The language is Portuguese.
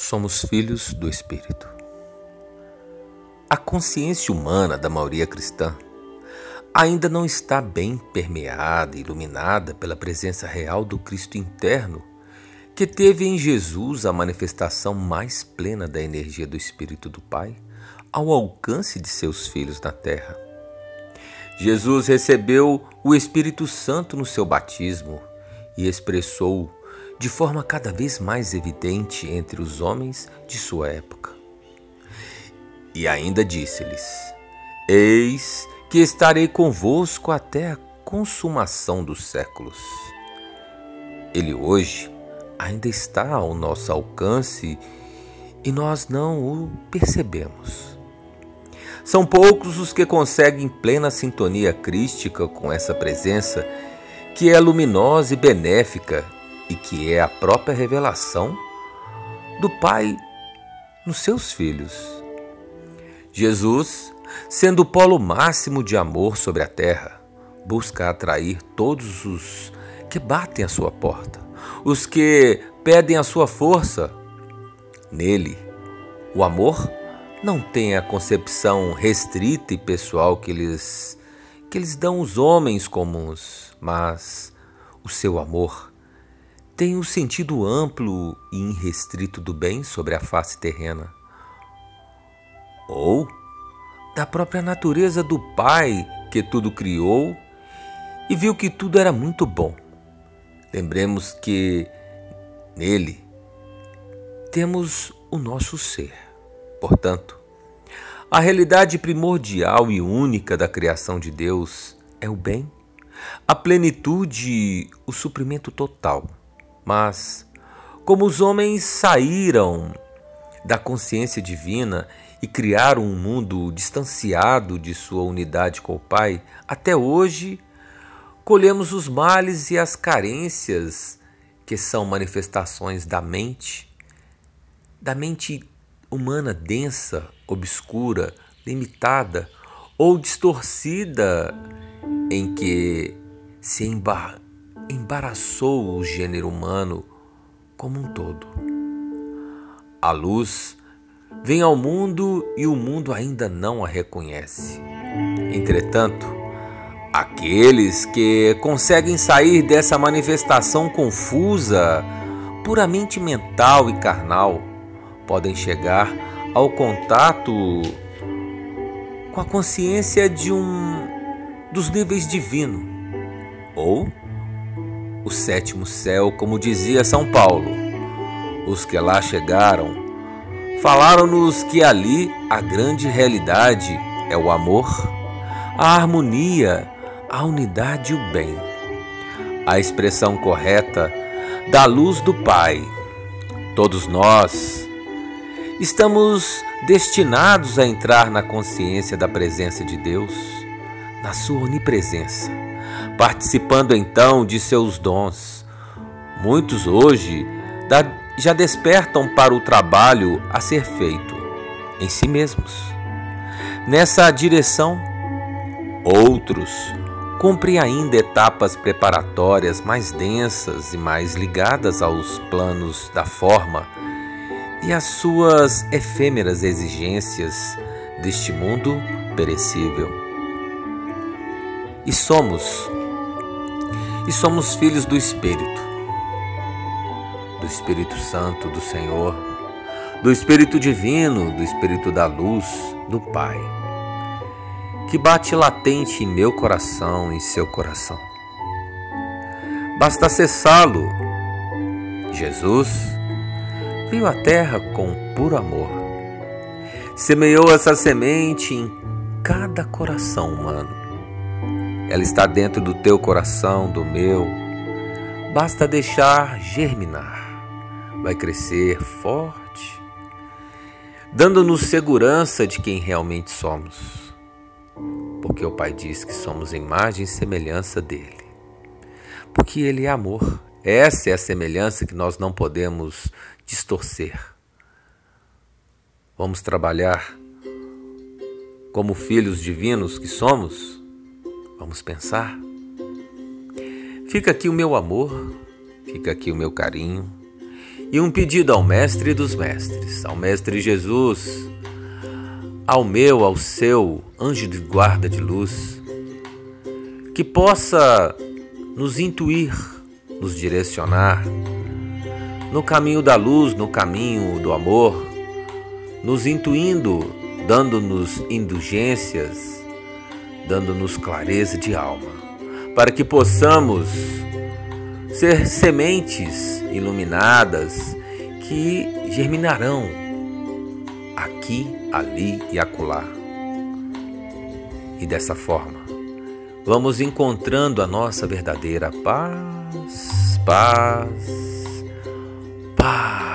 Somos filhos do Espírito. A consciência humana da maioria cristã ainda não está bem permeada e iluminada pela presença real do Cristo interno, que teve em Jesus a manifestação mais plena da energia do Espírito do Pai ao alcance de seus filhos na terra. Jesus recebeu o Espírito Santo no seu batismo e expressou de forma cada vez mais evidente entre os homens de sua época. E ainda disse-lhes: Eis que estarei convosco até a consumação dos séculos. Ele hoje ainda está ao nosso alcance e nós não o percebemos. São poucos os que conseguem plena sintonia crística com essa presença que é luminosa e benéfica e que é a própria revelação do Pai nos seus filhos. Jesus, sendo o polo máximo de amor sobre a terra, busca atrair todos os que batem à sua porta, os que pedem a sua força. Nele, o amor não tem a concepção restrita e pessoal que eles que eles dão os homens comuns, mas o seu amor tem um sentido amplo e irrestrito do bem sobre a face terrena, ou da própria natureza do Pai que tudo criou e viu que tudo era muito bom. Lembremos que nele temos o nosso ser. Portanto, a realidade primordial e única da criação de Deus é o bem, a plenitude, o suprimento total. Mas, como os homens saíram da consciência divina e criaram um mundo distanciado de sua unidade com o Pai, até hoje colhemos os males e as carências que são manifestações da mente, da mente humana densa, obscura, limitada ou distorcida em que se embarra embaraçou o gênero humano como um todo. A luz vem ao mundo e o mundo ainda não a reconhece. Entretanto, aqueles que conseguem sair dessa manifestação confusa, puramente mental e carnal, podem chegar ao contato com a consciência de um dos níveis divino ou o sétimo céu, como dizia São Paulo. Os que lá chegaram falaram-nos que ali a grande realidade é o amor, a harmonia, a unidade e o bem. A expressão correta da luz do Pai. Todos nós estamos destinados a entrar na consciência da presença de Deus, na sua onipresença participando então de seus dons. Muitos hoje já despertam para o trabalho a ser feito em si mesmos. Nessa direção, outros cumprem ainda etapas preparatórias mais densas e mais ligadas aos planos da forma e às suas efêmeras exigências deste mundo perecível. E somos e somos filhos do Espírito, do Espírito Santo do Senhor, do Espírito Divino, do Espírito da Luz, do Pai, que bate latente em meu coração, em seu coração. Basta acessá-lo. Jesus veio à terra com puro amor. Semeou essa semente em cada coração humano ela está dentro do teu coração, do meu. Basta deixar germinar. Vai crescer forte, dando-nos segurança de quem realmente somos. Porque o Pai diz que somos imagem e semelhança dele. Porque ele é amor. Essa é a semelhança que nós não podemos distorcer. Vamos trabalhar como filhos divinos que somos Vamos pensar? Fica aqui o meu amor, fica aqui o meu carinho E um pedido ao Mestre dos Mestres, ao Mestre Jesus, ao meu, ao seu anjo de guarda de luz, que possa nos intuir, nos direcionar no caminho da luz, no caminho do amor, nos intuindo, dando-nos indulgências, dando-nos clareza de alma, para que possamos ser sementes iluminadas que germinarão aqui, ali e acolá. E dessa forma, vamos encontrando a nossa verdadeira paz, paz, paz.